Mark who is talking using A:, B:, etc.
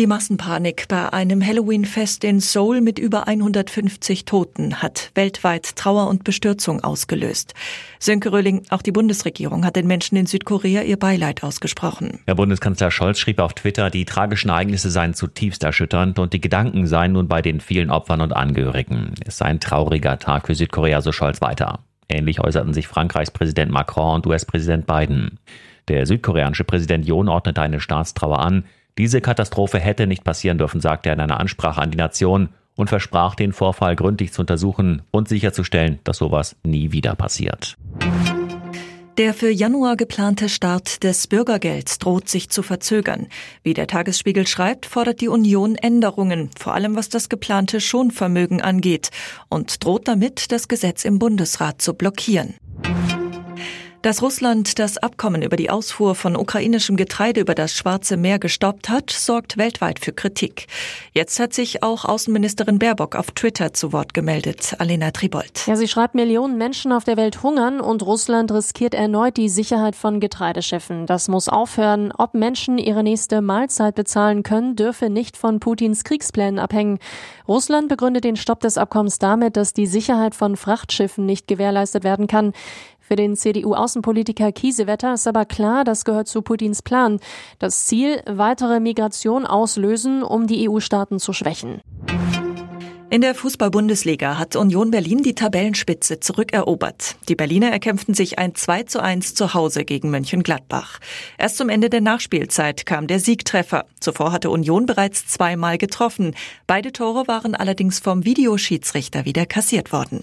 A: Die Massenpanik bei einem Halloween-Fest in Seoul mit über 150 Toten hat weltweit Trauer und Bestürzung ausgelöst. Sönke Röhling, auch die Bundesregierung hat den Menschen in Südkorea ihr Beileid ausgesprochen.
B: Herr Bundeskanzler Scholz schrieb auf Twitter, die tragischen Ereignisse seien zutiefst erschütternd und die Gedanken seien nun bei den vielen Opfern und Angehörigen. Es sei ein trauriger Tag für Südkorea, so Scholz weiter. Ähnlich äußerten sich Frankreichs Präsident Macron und US-Präsident Biden. Der südkoreanische Präsident Yoon ordnete eine Staatstrauer an. Diese Katastrophe hätte nicht passieren dürfen, sagte er in einer Ansprache an die Nation und versprach, den Vorfall gründlich zu untersuchen und sicherzustellen, dass sowas nie wieder passiert.
A: Der für Januar geplante Start des Bürgergelds droht sich zu verzögern. Wie der Tagesspiegel schreibt, fordert die Union Änderungen, vor allem was das geplante Schonvermögen angeht, und droht damit, das Gesetz im Bundesrat zu blockieren. Dass Russland das Abkommen über die Ausfuhr von ukrainischem Getreide über das Schwarze Meer gestoppt hat, sorgt weltweit für Kritik. Jetzt hat sich auch Außenministerin Baerbock auf Twitter zu Wort gemeldet. Alena Tribold.
C: Ja, sie schreibt, Millionen Menschen auf der Welt hungern und Russland riskiert erneut die Sicherheit von Getreideschiffen. Das muss aufhören. Ob Menschen ihre nächste Mahlzeit bezahlen können, dürfe nicht von Putins Kriegsplänen abhängen. Russland begründet den Stopp des Abkommens damit, dass die Sicherheit von Frachtschiffen nicht gewährleistet werden kann. Für den CDU-Außenpolitiker Kiesewetter ist aber klar, das gehört zu Putins Plan. Das Ziel, weitere Migration auslösen, um die EU-Staaten zu schwächen.
A: In der Fußball-Bundesliga hat Union Berlin die Tabellenspitze zurückerobert. Die Berliner erkämpften sich ein 2 zu 1 zu Hause gegen Mönchengladbach. Erst zum Ende der Nachspielzeit kam der Siegtreffer. Zuvor hatte Union bereits zweimal getroffen. Beide Tore waren allerdings vom Videoschiedsrichter wieder kassiert worden.